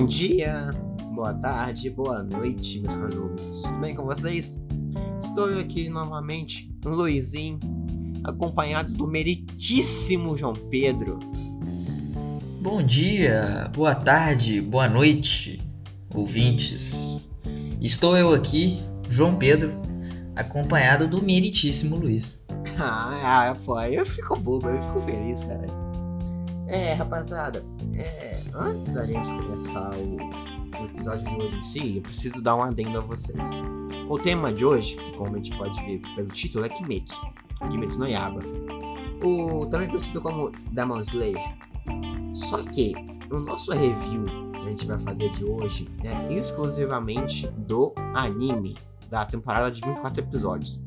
Bom dia, boa tarde, boa noite, meus caros ouvintes. Tudo bem com vocês? Estou aqui novamente, Luizinho, acompanhado do meritíssimo João Pedro. Bom dia, boa tarde, boa noite, ouvintes. Estou eu aqui, João Pedro, acompanhado do meritíssimo Luiz. Ah, pô, aí eu fico bobo, eu fico feliz, cara. É, rapaziada, é, antes da gente começar o, o episódio de hoje em si, eu preciso dar um adendo a vocês. O tema de hoje, como a gente pode ver pelo título, é Kimetsu. Kimetsu no Yaba. O, também conhecido como Demon Slayer. Só que o nosso review que a gente vai fazer de hoje é exclusivamente do anime da temporada de 24 episódios.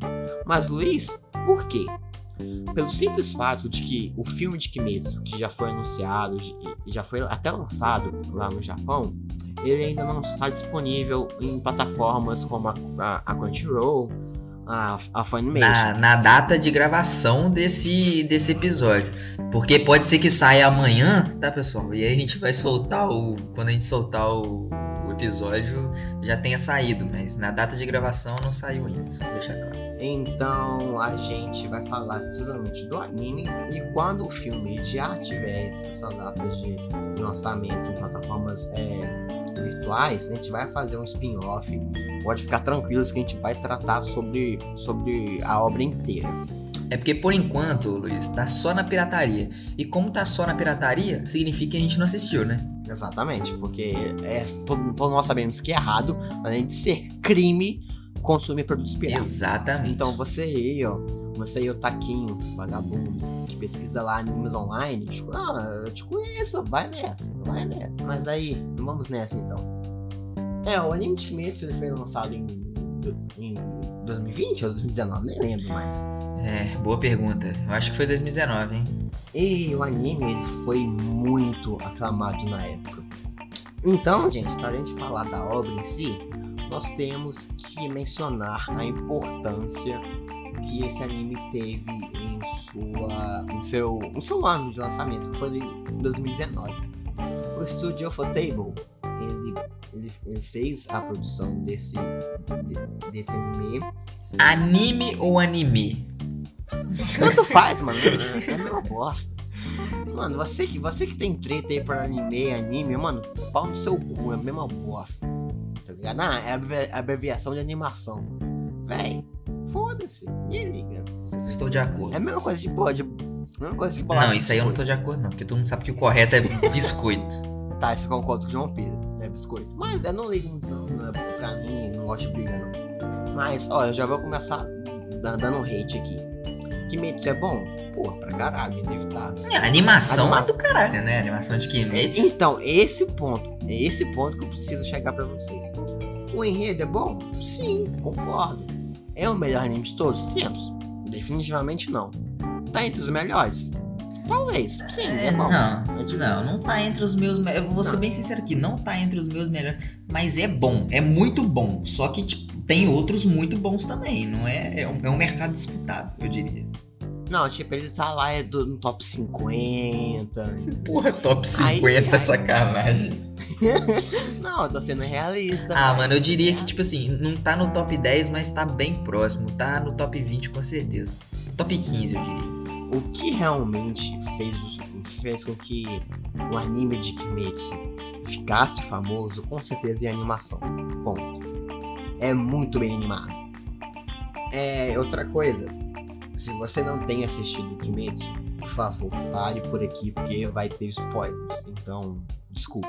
Mas Luiz, por quê? Pelo simples fato de que o filme de Kimetsu, que já foi anunciado e já foi até lançado lá no Japão, ele ainda não está disponível em plataformas como a, a, a Crunchyroll, a, a Funimation. Na, na data de gravação desse, desse episódio. Porque pode ser que saia amanhã, tá, pessoal? E aí a gente vai soltar o. Quando a gente soltar o, o episódio, já tenha saído. Mas na data de gravação não saiu ainda, só pra deixar claro. Então a gente vai falar exclusivamente do anime e quando o filme já tiver essa data de lançamento em plataformas é, virtuais, a gente vai fazer um spin-off. Pode ficar tranquilos que a gente vai tratar sobre, sobre a obra inteira. É porque por enquanto, Luiz, tá só na pirataria. E como tá só na pirataria, significa que a gente não assistiu, né? Exatamente, porque é, todos nós sabemos que é errado, além de ser crime consumir produtos piratas. Exatamente. Então você aí, ó, você aí, o Taquinho, vagabundo, que pesquisa lá animes online, tipo, ah, eu te conheço, vai nessa, vai nessa. Mas aí, vamos nessa então. É, o anime de Kimetsu foi lançado em, em 2020 ou 2019, nem lembro mais. É, boa pergunta. Eu acho que foi 2019, hein? E o anime ele foi muito aclamado na época. Então, gente, pra gente falar da obra em si, nós temos que mencionar a importância que esse anime teve em sua em seu, em seu ano de lançamento, que foi em 2019. O estúdio Ufotable, ele, ele, ele fez a produção desse, de, desse anime. Anime ou anime? Tanto faz, mano. É a mesma bosta. Mano, você que, você que tem treta aí pra anime, anime, mano, pau no seu cu, é a mesma bosta. Ah, é a abreviação de animação. Véi, foda-se, ninguém liga. Estou de acordo. É a mesma coisa de pode. Mesma coisa de Não, isso aí eu não tô de acordo, não, porque todo mundo sabe que o correto é biscoito. tá, isso eu concordo com o João Pedro. É biscoito. Mas eu não ligo muito, não. não é pra mim, não gosto de briga, não. Mas, ó, eu já vou começar dando um hate aqui. Kimetsu é bom? Porra, pra caralho, inevitável. É, animação, animação é do caralho, né? Animação de Kimetsu. Então, esse ponto, é esse ponto que eu preciso chegar pra vocês. O enredo é bom? Sim, concordo. É o melhor anime de todos os tempos? Definitivamente não. Tá entre os melhores? Talvez, sim, é, é bom. Não, é não, não tá entre os meus. Eu vou ser bem sincero aqui, não tá entre os meus melhores, mas é bom, é muito bom. Só que, tipo, tem outros muito bons também, não é? É um, é um mercado disputado, eu diria. Não, tipo, ele tá lá é do, no top 50. Porra, top 50, aí, aí... sacanagem. não, eu tô sendo realista. Ah, mano, eu diria que, tipo assim, não tá no top 10, mas tá bem próximo. Tá no top 20 com certeza. Top 15, eu diria. O que realmente fez, fez com que o anime de Kimetsu ficasse famoso, com certeza, é a animação. Ponto. É muito bem animado. É, outra coisa, se você não tem assistido Kimetsu, por favor, pare por aqui porque vai ter spoilers. Então, desculpe.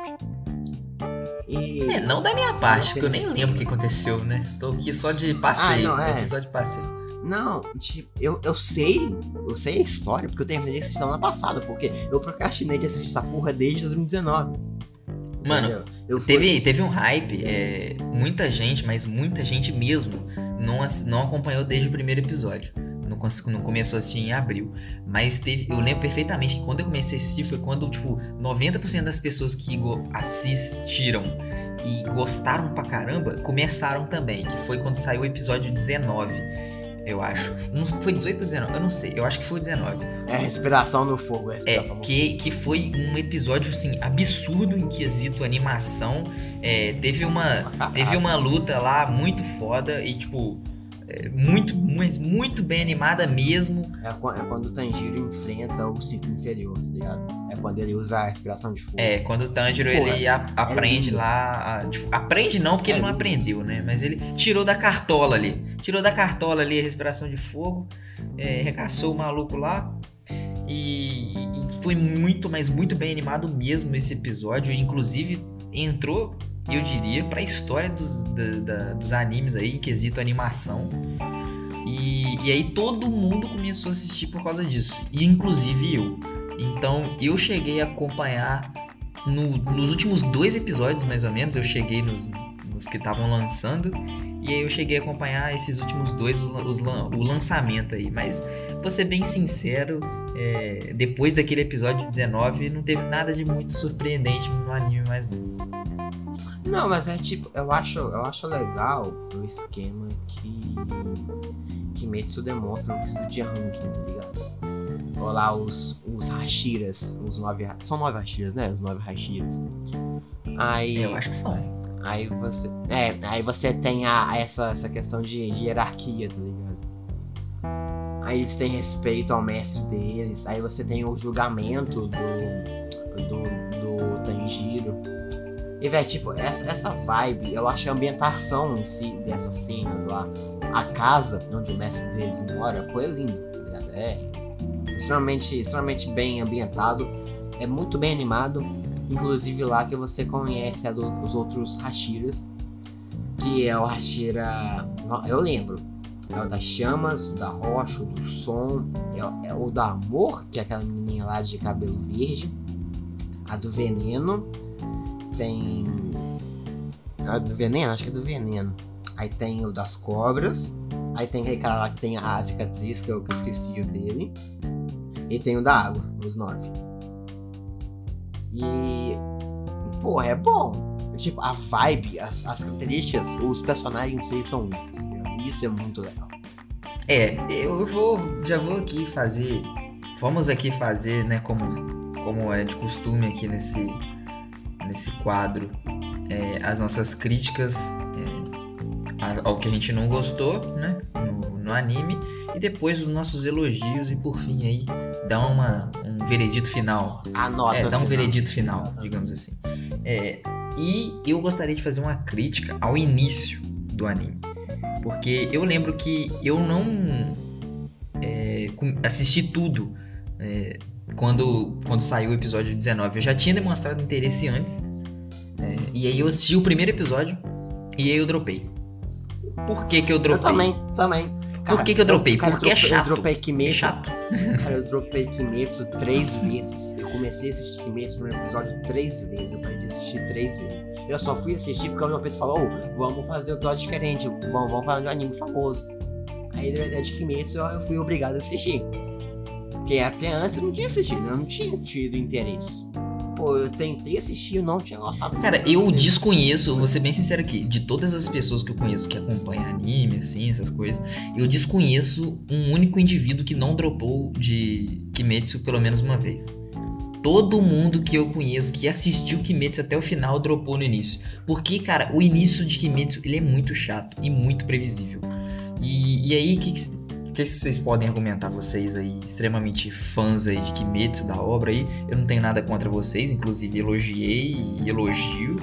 E... É, não da minha parte, porque eu nem lembro o que aconteceu, né? Tô aqui só de passeio, ah, não, é. episódio de passeio. Não, tipo, eu, eu sei, eu sei a história, porque eu terminei essa semana passada, porque eu procrastinei de assistir essa porra desde 2019. Mano, eu teve, fui... teve um hype, é, muita gente, mas muita gente mesmo, não, não acompanhou desde o primeiro episódio não, começou assim em abril. Mas teve, eu lembro perfeitamente que quando eu comecei a assistir foi quando, tipo, 90% das pessoas que assistiram e gostaram pra caramba começaram também, que foi quando saiu o episódio 19. eu acho. Não foi 18 ou 19? Eu não sei. Eu acho que foi 19. É, respiração no fogo. É, respiração é que, que foi um episódio, assim, absurdo em quesito animação. É, teve uma, teve uma luta lá muito foda e, tipo, muito, mas muito bem animada mesmo. É, é quando o Tanjiro enfrenta o ciclo inferior, tá ligado? É quando ele usa a respiração de fogo. É, quando o Tanjiro Pô, ele a, aprende é lá. A, tipo, aprende não, porque ele não aprendeu, né? Mas ele tirou da cartola ali. Tirou da cartola ali a respiração de fogo, é, recaçou o maluco lá. E, e foi muito, mas muito bem animado mesmo esse episódio. Inclusive, entrou eu diria, para a história dos, da, da, dos animes aí, em quesito animação. E, e aí todo mundo começou a assistir por causa disso, inclusive eu. Então eu cheguei a acompanhar no, nos últimos dois episódios, mais ou menos, eu cheguei nos, nos que estavam lançando. E aí eu cheguei a acompanhar esses últimos dois, os, o lançamento aí. Mas, vou ser bem sincero, é, depois daquele episódio 19, não teve nada de muito surpreendente no anime mais não. Não, mas é tipo, eu acho, eu acho legal o esquema que Kimetsu demonstra no quesito de ranking, tá ligado? Olha lá os, os Hashiras, os nove. São nove Hashiras, né? Os nove Hashiras. Aí. Eu acho que são. Aí você. É, aí você tem a, essa, essa questão de, de hierarquia, tá ligado? Aí eles têm respeito ao mestre deles. Aí você tem o julgamento do, do, do Tanjiro. E, velho, tipo, essa, essa vibe, eu acho a ambientação em si dessas cenas lá, a casa onde o mestre deles mora, foi lindo, tá ligado? É extremamente, extremamente bem ambientado, é muito bem animado. Inclusive lá que você conhece do, os outros Hashiras, que é o Hashira. Eu lembro. É o das chamas, o da rocha, o do som, é, é o do amor, que é aquela menininha lá de cabelo verde, a do veneno tem. A do veneno? Acho que é do veneno. Aí tem o das cobras. Aí tem aquele cara lá que tem a cicatriz, que eu, que eu esqueci o dele. E tem o da água, os nove. E. Porra, é bom. Tipo, a vibe, as, as características, os personagens si são únicos. Isso é muito legal. É, eu vou. Já vou aqui fazer. Vamos aqui fazer, né, como, como é de costume aqui nesse, nesse quadro é, as nossas críticas é, ao que a gente não gostou, né? No, no, anime, e depois os nossos elogios, e por fim aí dá uma, um veredito final. A nota. É, dá um veredito final, digamos assim. É, e eu gostaria de fazer uma crítica ao início do anime. Porque eu lembro que eu não é, assisti tudo é, quando, quando saiu o episódio 19. Eu já tinha demonstrado interesse antes. É, e aí eu assisti o primeiro episódio e aí eu dropei. Por que que eu dropei? Eu também, também. Cara, Por que que eu dropei? Cara, Porque eu, é chato. Eu dropei Kimetsu. É chato. Cara, eu dropei Kimetsu três vezes. Eu comecei a assistir Kimetsu no episódio três vezes. Eu parei de assistir três vezes. Eu só fui assistir porque o meu Pedro falou, oh, vamos fazer o episódio diferente. Vamos, vamos fazer um anime famoso. Aí, é de Kimetsu, eu fui obrigado a assistir. Porque até antes eu não tinha assistido, eu não tinha tido interesse. Eu tentei assistir não tinha gostado. Cara, eu desconheço, vou ser bem sincero aqui, de todas as pessoas que eu conheço que acompanham anime, assim, essas coisas, eu desconheço um único indivíduo que não dropou de Kimetsu pelo menos uma vez. Todo mundo que eu conheço que assistiu Kimetsu até o final dropou no início. Porque, cara, o início de Kimetsu ele é muito chato e muito previsível. E, e aí, o que, que que vocês podem argumentar, vocês aí, extremamente fãs aí de Kimetsu, da obra aí? Eu não tenho nada contra vocês, inclusive elogiei e elogio.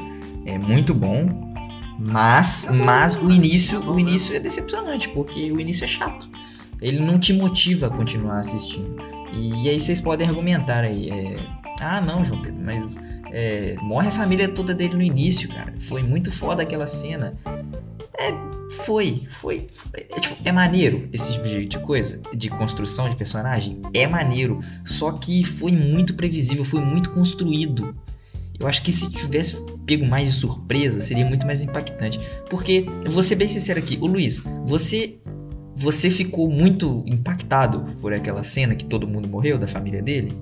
É muito bom. Mas, mas o início, o início é decepcionante, porque o início é chato. Ele não te motiva a continuar assistindo. E, e aí vocês podem argumentar aí. É, ah, não, João Pedro, mas é, morre a família toda dele no início, cara. Foi muito foda aquela cena. É, foi, foi. foi é, tipo, é, maneiro esse tipo de, de, coisa, de construção de personagem. É maneiro. Só que foi muito previsível, foi muito construído. Eu acho que se tivesse pego mais de surpresa, seria muito mais impactante. Porque, vou ser bem sincero aqui, o Luiz, você. Você ficou muito impactado por aquela cena que todo mundo morreu da família dele?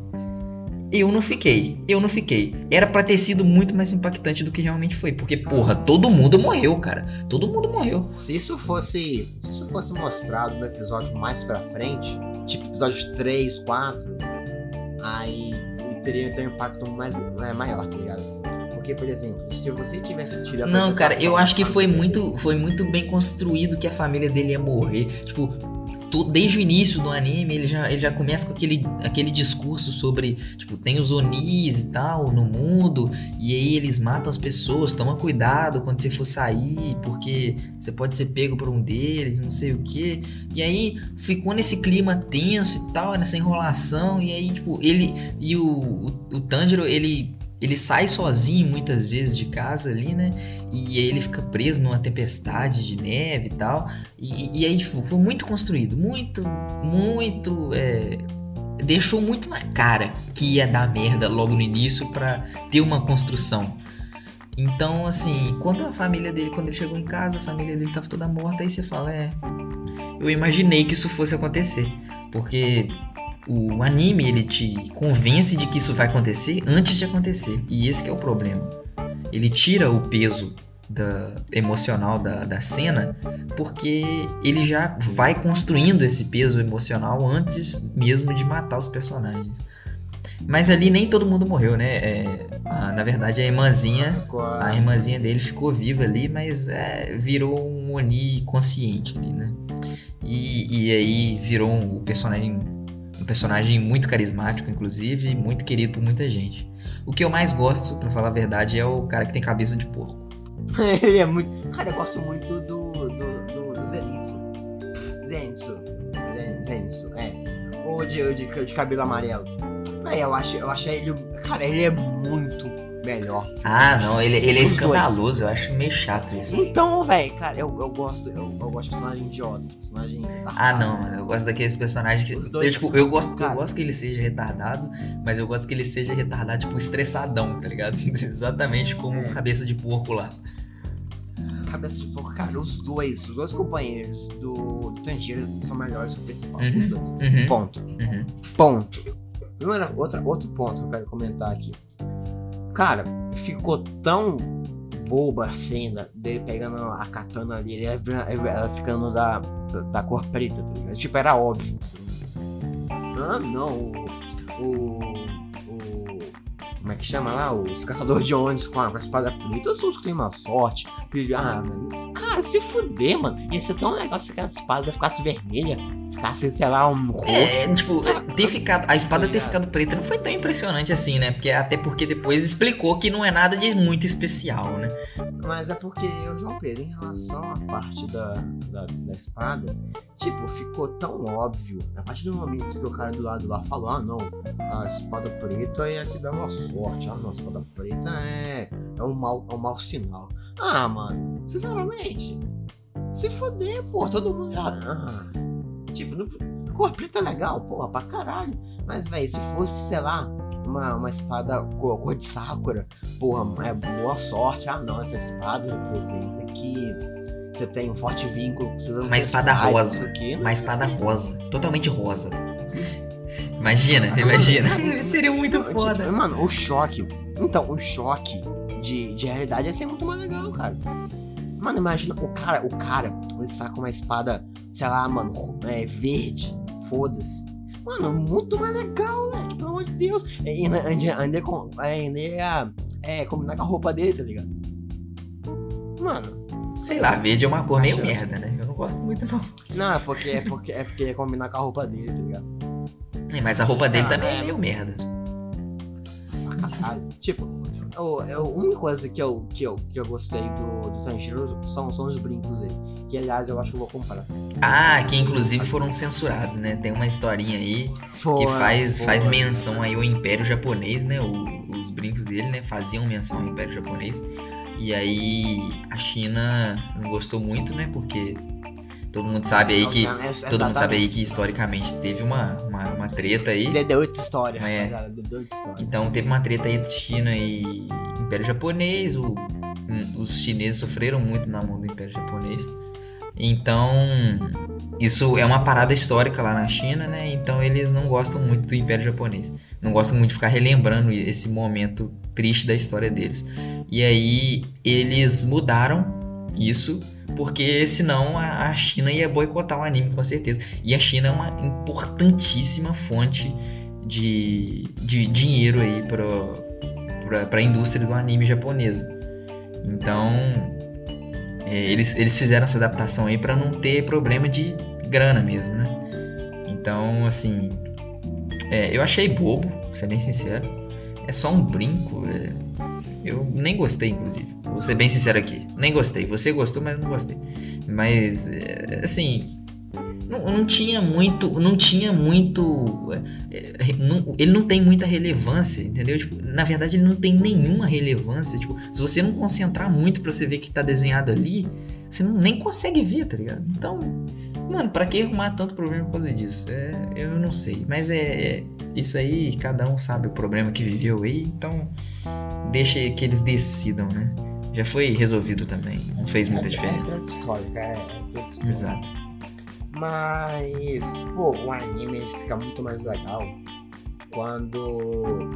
Eu não fiquei, eu não fiquei. Era pra ter sido muito mais impactante do que realmente foi. Porque, porra, todo mundo morreu, cara. Todo mundo morreu. Se isso fosse. Se isso fosse mostrado no episódio mais pra frente, tipo episódio 3, 4, aí teria ter um impacto mais, é, maior, tá ligado? Porque, por exemplo, se você tivesse tido a Não, cara, eu acho que foi muito, foi muito bem construído que a família dele ia morrer. Tipo, desde o início do anime, ele já, ele já começa com aquele, aquele discurso sobre, tipo, tem os Onis e tal no mundo, e aí eles matam as pessoas, toma cuidado quando você for sair, porque você pode ser pego por um deles, não sei o que. E aí ficou nesse clima tenso e tal, nessa enrolação, e aí, tipo, ele e o, o, o Tanjiro, ele ele sai sozinho muitas vezes de casa ali, né? E aí ele fica preso numa tempestade de neve e tal. E, e aí, tipo, foi muito construído. Muito, muito. É, deixou muito na cara que ia dar merda logo no início para ter uma construção. Então, assim, quando a família dele, quando ele chegou em casa, a família dele estava toda morta, aí você fala, é. Eu imaginei que isso fosse acontecer. Porque o anime ele te convence de que isso vai acontecer antes de acontecer. E esse é o problema. Ele tira o peso da, emocional da, da cena porque ele já vai construindo esse peso emocional antes mesmo de matar os personagens. Mas ali nem todo mundo morreu, né? É, a, na verdade, a irmãzinha, a irmãzinha dele ficou viva ali, mas é, virou um Oni consciente ali, né? E, e aí virou um, o personagem personagem muito carismático, inclusive, muito querido por muita gente. O que eu mais gosto, para falar a verdade, é o cara que tem cabeça de porco. Ele é muito. Cara, eu gosto muito do. do. do, do Zenitsu. Zenitsu. Zenitsu, é. O de, de, de cabelo amarelo. É, eu acho, eu acho ele. Cara, ele é muito melhor. Ah, não, ele, ele é escandaloso, dois. eu acho meio chato isso. Então, velho, cara, eu, eu gosto, eu, eu gosto de personagem idiota, personagem retardado. Ah, não, mano, eu gosto daqueles personagens que. Dois, eu, tipo, eu gosto, cara, eu gosto que ele seja retardado, mas eu gosto que ele seja retardado, tipo, estressadão, tá ligado? Exatamente como é. cabeça de porco lá. Cabeça de porco, cara, os dois, os dois companheiros do, do Tangier são melhores que o principal, uhum, os dois. Uhum, Ponto. Uhum. Ponto. Primeiro, outra, outro ponto que eu quero comentar aqui. Cara, ficou tão boba a cena dele pegando a katana ali, ela, ela ficando da, da, da, cor preta, tá? Tipo, era óbvio. Ah, não, o, o. Como é que chama lá? Os caçadores de ônibus com a, com a espada preta são os que têm uma sorte. Ah, mano. Cara, se fuder, mano. Ia ser tão legal se aquela espada ficasse vermelha ficasse, sei lá, um roxo. É, tipo, ter ficado, a espada ter ficado preta não foi tão impressionante assim, né? Porque até porque depois explicou que não é nada de muito especial, né? Mas é porque, João Pedro, em relação à parte da, da, da, espada, tipo, ficou tão óbvio. A partir do momento que o cara do lado lá falou, ah não, a espada preta é a que dá uma sorte. Ah não, a espada preta é, é um mau, é um mau sinal. Ah, mano, sinceramente, se fuder, pô, todo mundo. Ah, Tipo, no, cor preta é legal, porra, pra caralho. Mas, velho, se fosse, sei lá, uma, uma espada cor, cor de Sakura, porra, é boa sorte. Ah, não, essa espada representa que você tem um forte vínculo com seus Uma espada rosa. Quê, uma espada rosa. Totalmente rosa. Imagina, ah, imagina. Mano, Seria muito tipo, foda. Tipo, mano, o choque. Então, o choque de, de realidade ia ser muito mais legal, cara. Mano, imagina o cara, o cara, ele saca uma espada, sei lá, mano, é, verde, foda-se. Mano, muito mais legal, né? Pelo amor de Deus. E ainda, ainda, ainda ia é, combinar com a roupa dele, tá ligado? Mano. Sei lá, verde é uma cor meio merda, né? Eu não gosto muito, não. Não, é porque é porque é porque ia combinar com a roupa dele, tá ligado? É, mas a roupa dele também é, é meio merda. Tipo, Oh, a única coisa que eu, que eu, que eu gostei do, do Tanjiro são, são os brincos dele. Que aliás eu acho que eu vou comprar. Ah, que inclusive foram censurados, né? Tem uma historinha aí que faz, faz menção aí ao Império Japonês, né? O, os brincos dele, né? Faziam menção ao Império Japonês. E aí a China não gostou muito, né? Porque Todo mundo sabe aí que. todo mundo sabe aí que historicamente teve uma, uma, uma treta aí. Deu outra história, é. Outra história. Então teve uma treta aí entre China e Império Japonês. O, os chineses sofreram muito na mão do Império Japonês. Então Isso é uma parada histórica lá na China, né? Então eles não gostam muito do Império Japonês. Não gostam muito de ficar relembrando esse momento triste da história deles. E aí eles mudaram isso porque senão a China ia boicotar o anime com certeza. E a China é uma importantíssima fonte de, de dinheiro aí para a indústria do anime japonesa. Então é, eles, eles fizeram essa adaptação aí para não ter problema de grana mesmo, né? Então, assim, é, eu achei bobo, pra ser bem sincero. É só um brinco. É, eu nem gostei, inclusive. Vou ser bem sincero aqui. Nem gostei. Você gostou, mas não gostei. Mas, é, assim. Não, não, tinha muito. Não tinha muito. É, é, ele não tem muita relevância, entendeu? Tipo, na verdade, ele não tem nenhuma relevância. Tipo, se você não concentrar muito pra você ver que tá desenhado ali, você não, nem consegue ver, tá ligado? Então. Mano, pra que arrumar tanto problema por causa disso? É, eu não sei. Mas é, é. Isso aí, cada um sabe o problema que viveu aí, então deixa que eles decidam, né? Já foi resolvido também, não fez muita é, diferença. É histórica, é, é. Exato. Mas, pô, o anime ele fica muito mais legal quando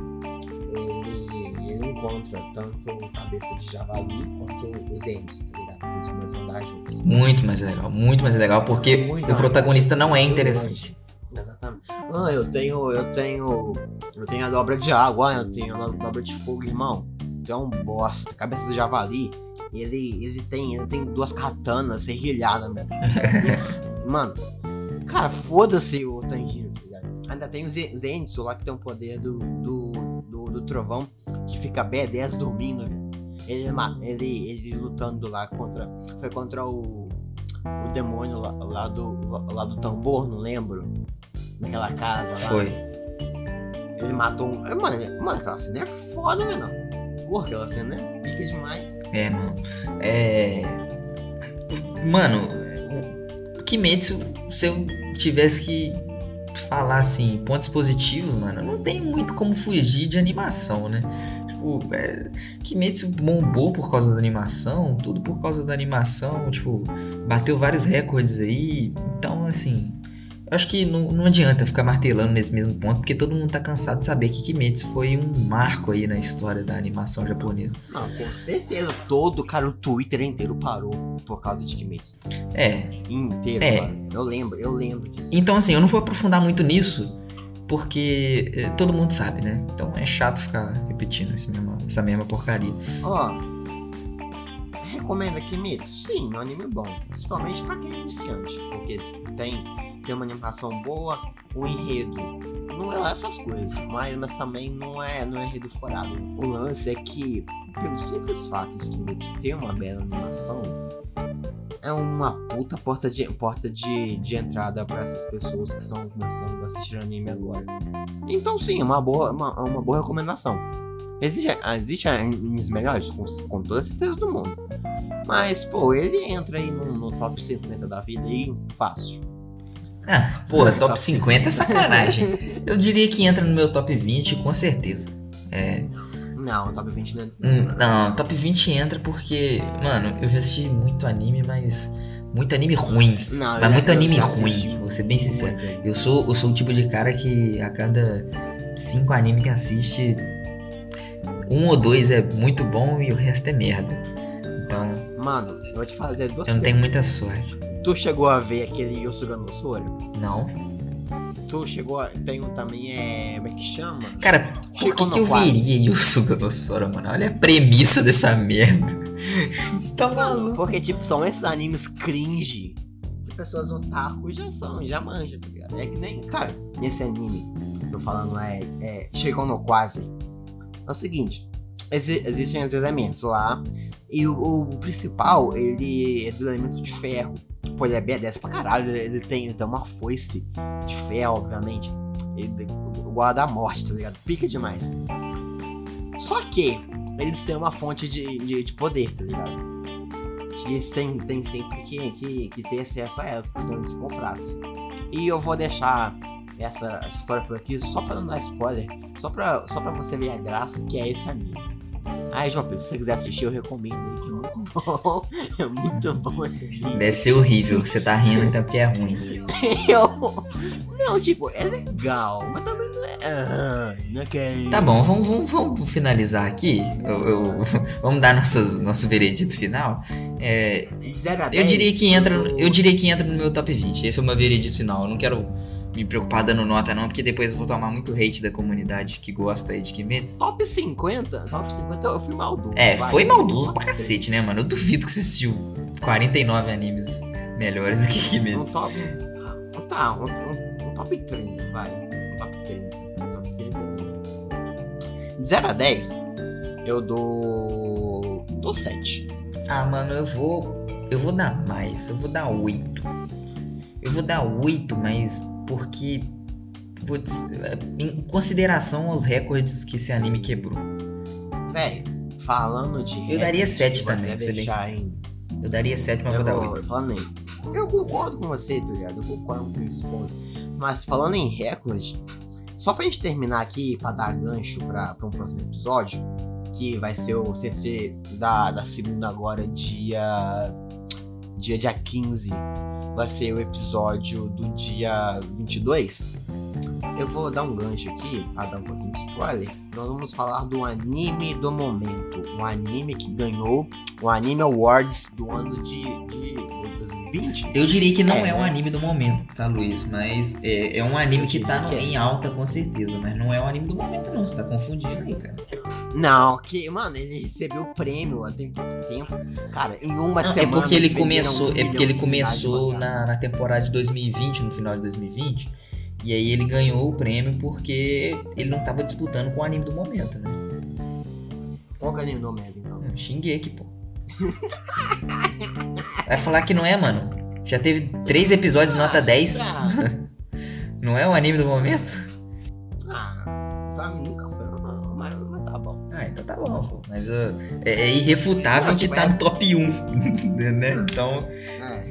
ele, ele encontra tanto o cabeça de javali quanto os Ents, tá juntos. Muito mais legal, muito mais legal, porque muito o protagonista não é interessante. Exatamente. Ah, eu tenho, eu tenho, eu tenho a dobra de água, eu tenho a dobra de fogo, irmão. Tu é um bosta, cabeça de javali. Ele, ele tem, ele tem duas katanas serrilhadas, mano. mano, cara, foda-se o Tanjiro, tá ligado? Ainda tem os Zenitsu lá que tem o poder do, do, do, do trovão, que fica B10 dormindo. Ele, ele, ele lutando lá contra. Foi contra o. O demônio lá, lá do, lá do tambor, não lembro naquela casa lá. Foi. Ele matou um. Mano, mano aquela cena é foda, velho. Porra, aquela cena é pica demais. É, mano. É. Mano, o Kimetsu, se eu tivesse que falar assim, pontos positivos, mano, não tem muito como fugir de animação, né? Tipo, é, Kimetsu bombou por causa da animação, tudo por causa da animação, tipo, bateu vários recordes aí. Então, assim, acho que não, não adianta ficar martelando nesse mesmo ponto, porque todo mundo tá cansado de saber que Kimetsu foi um marco aí na história da animação japonesa. Não, com certeza. Todo, cara, o Twitter inteiro parou por causa de Kimetsu. É. Inteiro, é. Mano. Eu lembro, eu lembro disso. Então, assim, eu não vou aprofundar muito nisso, porque é, todo mundo sabe, né? Então é chato ficar repetindo mesmo, essa mesma porcaria. Ó. Oh recomenda Kimetsu? Sim, é um anime bom. Principalmente pra quem é iniciante. Porque tem tem uma animação boa, o enredo não é essas coisas, mas, mas também não é, não é enredo forado. O lance é que, pelo simples fato de Kimetsu ter uma bela animação, é uma puta porta de, porta de, de entrada para essas pessoas que estão começando a assistir anime agora. Então sim, é uma boa, uma, uma boa recomendação. Existe, existe animes melhores, com, com toda certeza do mundo. Mas, pô, ele entra aí no, no top 50 da vida aí, fácil. Ah, porra, top, top 50 é sacanagem. Eu diria que entra no meu top 20, com certeza. É. Não, top 20 não. Hum, não, top 20 entra porque, mano, eu já assisti muito anime, mas. Muito anime ruim. Não, mas muito anime ruim, vou ser bem sincero. Eu sou, eu sou o tipo de cara que a cada cinco animes que assiste, um ou dois é muito bom e o resto é merda. Então. Mano, eu vou te fazer duas Eu não tenho muita sorte. Tu chegou a ver aquele Yosuga no Soro? Não. Chegou a. Tem um também, é. Como é que chama? Cara, por que, que eu veria Yosuga no Soro, mano? Olha a premissa dessa merda. tá maluco. Porque, tipo, são esses animes cringe que pessoas otaku já são, já manjam, tá ligado? É que nem. Cara, esse anime, tô falando, é. é Chegou no quase. É o seguinte. existem os elementos lá. E o, o, principal, ele é do elemento de ferro. Pô, ele é B10 pra caralho. Ele tem, ele tem uma foice de ferro, obviamente. Ele guarda a morte, tá ligado? Pica demais. Só que eles têm uma fonte de, de, de poder, tá ligado? Que eles têm, têm sempre que, que, que ter acesso a elas, senão eles ficam. E eu vou deixar essa, essa história por aqui só pra não dar spoiler, só pra, só pra você ver a graça que é esse anime. Ai, João Pedro, se você quiser assistir, eu recomendo aí, que é muito bom. É muito bom esse vídeo. Deve ser horrível. Você tá rindo então porque é ruim. Eu... Não, tipo, é legal, mas também não é. Ah, não é que é... Tá bom, vamos, vamos, vamos finalizar aqui. Eu, eu- vamos dar nossos, nosso veredito final. É, De 0 a 10, eu diria que entra. eu- Eu diria que entra no meu top 20. Esse é o meu veredito final. Eu não quero me preocupar dando nota, não, porque depois eu vou tomar muito hate da comunidade que gosta aí de Kimetsu. Top 50? Top 50 eu fui maldoso. É, vai. foi maldoso pra cacete, né, mano? Eu duvido que você assistiu 49 animes melhores do que Um Kimetsu. top. Tá, um, um- um top 30, vai. Um top 30. Um top 30. De 0 a 10, eu dou. dou 7. Ah, mano, eu vou. Eu vou dar mais. Eu vou dar 8. Eu vou dar 8, mas porque. Putz, em consideração aos recordes que esse anime quebrou. Véi, falando de. Eu daria recorde, sete eu vou também, até pra ser bem em- Eu daria 7, mas eu vou dar 8. Falando aí. Eu concordo com você, tá ligado? Eu concordo com você nesses pontos. Mas falando em recorde, só pra gente terminar aqui, pra dar gancho pra, pra um próximo episódio, que vai ser o CC da, da segunda agora, dia. Dia, dia 15. Vai ser o episódio do dia 22. Eu vou dar um gancho aqui, pra dar um pouquinho de spoiler. Nós vamos falar do anime do momento. Um anime que ganhou o Anime Awards do ano de, de 2020. Eu diria que não É, é, um né? anime do momento, tá, Luiz? Mas é, é um anime que tá Que é? em alta, com certeza. Mas não é um anime do momento, não. Você tá confundindo aí, cara. Não, que, mano, ele recebeu o prêmio há tem pouco tempo. Cara, em uma Não, é semana. porque ele começou, um é porque ele começou na, na temporada de 2020, no final de 2020. E aí ele ganhou o prêmio porque ele não tava disputando com o anime do momento, né? Qual que é o anime do momento, então? Hum, Shingeki, pô. Vai falar que não é, mano. Já teve três episódios nota 10. Ah, Não é o anime do momento? ah, pra mim nunca foi, mas, mas tá bom. Ah, então tá bom, pô. Mas ó, é, é irrefutável Não, que tipo, tá é- no top 1, né? Então, É,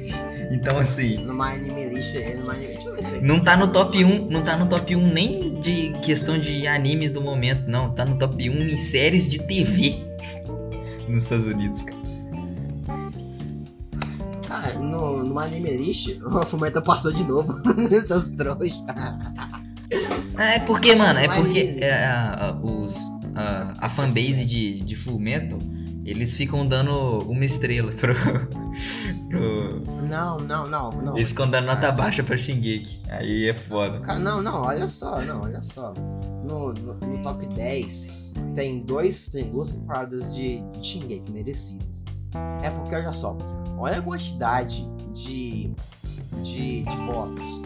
então assim, numa anime list, numa anime. Deixa eu ver se não tá no top 1, não tá no top 1 nem de questão de animes do momento, não. Tá no top 1 em séries de TV nos Estados Unidos, cara. Cara, no, numa anime list, o Fumeta passou de novo. Seus trouxas. Ah, é porque, mano, é porque é, os, a, a fanbase de, de Full Metal, eles ficam dando uma estrela pro. pro- Não, não, não, não. eles ficam dando nota baixa pra Shingeki. Aí é foda. Cara, Não, não, olha só, não, olha só. No, no, no top 10 tem, dois, tem duas temporadas de de Shingeki merecidas. É porque, olha só, olha a quantidade de, de, de votos.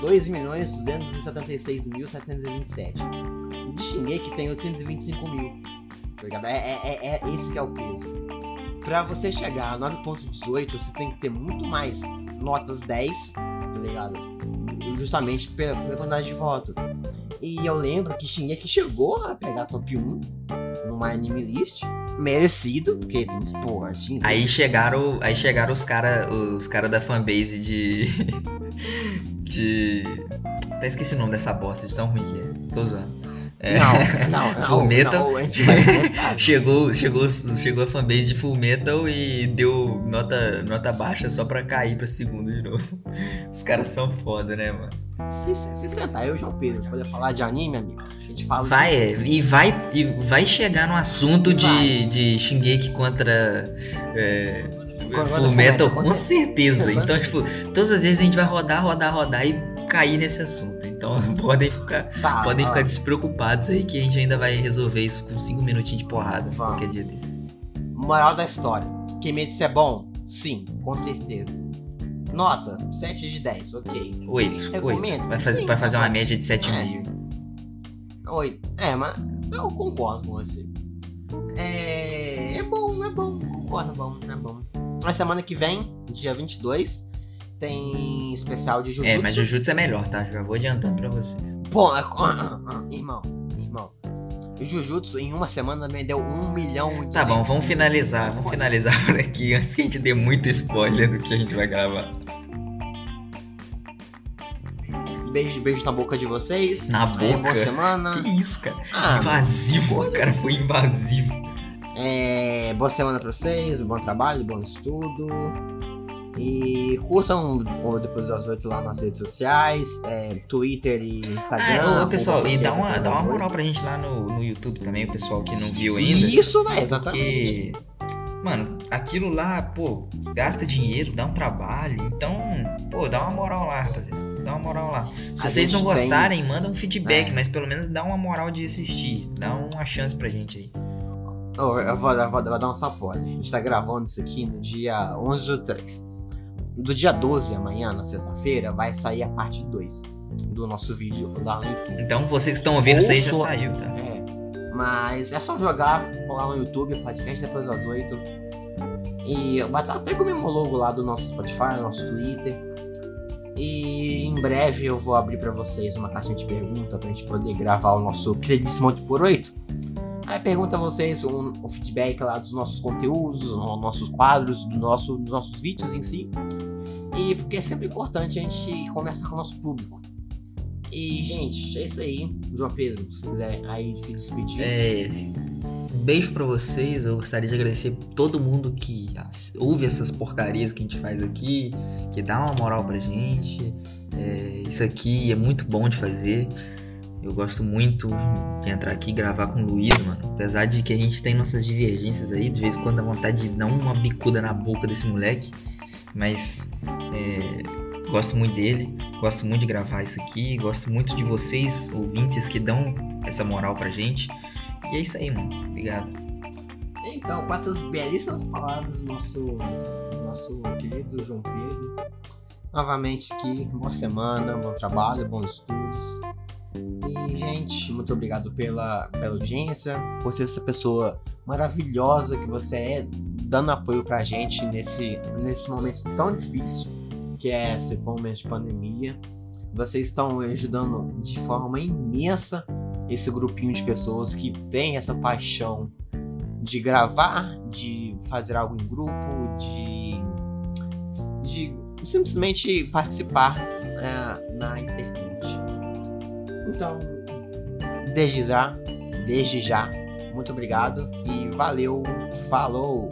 2.276.727. O Shingeki tem 825 mil. Tá ligado? É, é, é, é esse que é o peso. Pra você chegar a 9.18, você tem que ter muito mais notas 10, tá ligado? justamente pela, quantidade de voto. E eu lembro que Shingeki chegou a pegar top 1 numa anime list, merecido, porque, porra, Shingeki... Aí chegaram, aí chegaram os cara, os cara da fanbase de de até esqueci o nome dessa bosta de tão ruim que é. Tô zoando. É. Não, não, não. Full Metal. não, voltar. Chegou, chegou, chegou a fanbase de Full Metal e deu nota, nota baixa só pra cair pra segundo de novo. Os caras são foda, né, mano? se, se, se sentar, eu e o João Pedro, poder falar de anime, amigo, a gente fala... Vai, é, e vai, e vai chegar no assunto de, Vai. de Shingeki contra é, Full Metal, com certeza. certeza. Então, tipo, todas as vezes a gente vai rodar, rodar, rodar e cair nesse assunto. Então, podem ficar, Tá, podem ó, ficar despreocupados aí que a gente ainda vai resolver isso com 5 minutinhos de porrada Vamos. qualquer dia desse. Moral da história. Kimetsu é bom? Sim, com certeza. Nota, 7 de 10, ok. 8, Recomendo? 8. Vai fazer, Sim, vai fazer tá uma média de 7,5. 8. É, mas eu concordo com você. É, é bom, é bom, concordo, é bom, é bom. Na semana que vem, dia 22, tem especial de Jujutsu. É, mas Jujutsu é melhor, tá? Já vou adiantando pra vocês. Pô, ah, ah, ah, irmão, irmão. O Jujutsu em uma semana vendeu 1 milhão e Tá bom, 200 vamos finalizar. Vamos finalizar por aqui antes que a gente dê muito spoiler do que a gente vai gravar. Beijo, beijo na boca de vocês. Na É, boca? boa semana. Que isso, cara? Ah, invasivo, o cara foi invasivo. É, boa semana pra vocês, bom trabalho, bom estudo. E curtam Depois das 8 lá nas redes sociais, é, Twitter e Instagram. Ah, ô, pessoal, e dá uma, dá uma moral pra gente lá no, no YouTube também, o pessoal que não viu ainda. Isso, velho, exatamente. Porque, mano, aquilo lá, pô, gasta dinheiro, dá um trabalho. Então, pô, dá uma moral lá, rapaziada. Dá uma moral lá. Se A vocês não gostarem, manda um feedback, É. mas pelo menos dá uma moral de assistir. Dá uma chance pra gente aí. Ô, eu vou, eu vou- eu vou dar um sapola. A gente tá gravando isso aqui no dia 11 do 3. Do dia 12, amanhã, na sexta-feira, vai sair a parte 2 do nosso vídeo lá no YouTube. Então, vocês que estão ouvindo isso aí já saiu, tá? É, mas é só jogar lá no YouTube, podcast depois das 8. E vai estar até com o mesmo logo lá do nosso Spotify, do nosso Twitter. E em breve eu vou abrir pra vocês uma caixinha de pergunta pra gente poder gravar o nosso queridíssimo 8 por 8 Aí pergunta a vocês um, um feedback lá dos nossos conteúdos, dos nossos quadros, do nosso, dos nossos vídeos em si. E porque é sempre importante a gente conversar com o nosso público. E, gente, é isso aí. João Pedro, se quiser aí se despedir. É, um beijo pra vocês. Eu gostaria de agradecer todo mundo que ouve essas porcarias que a gente faz aqui, que dá uma moral pra gente. É, isso aqui é muito bom de fazer. Eu gosto muito de entrar aqui e gravar com o Luiz, mano. Apesar de que a gente tem nossas divergências aí, de vez em quando dá vontade de dar uma bicuda na boca desse moleque. Mas é, gosto muito dele, gosto muito de gravar isso aqui, gosto muito de vocês, ouvintes, que dão essa moral pra gente. E é isso aí, mano. Obrigado. Então, com essas belíssimas palavras nosso, nosso querido João Pedro, novamente aqui, boa semana, bom trabalho, bons estudos. E, gente, muito obrigado pela, pela audiência, por ser essa pessoa maravilhosa que você é, dando apoio pra gente nesse, nesse momento tão difícil que é esse momento de pandemia. Vocês estão ajudando de forma imensa esse grupinho de pessoas que tem essa paixão de gravar, de fazer algo em grupo, de, de simplesmente participar é, na internet. Então, desde já, desde já, muito obrigado e valeu, falou!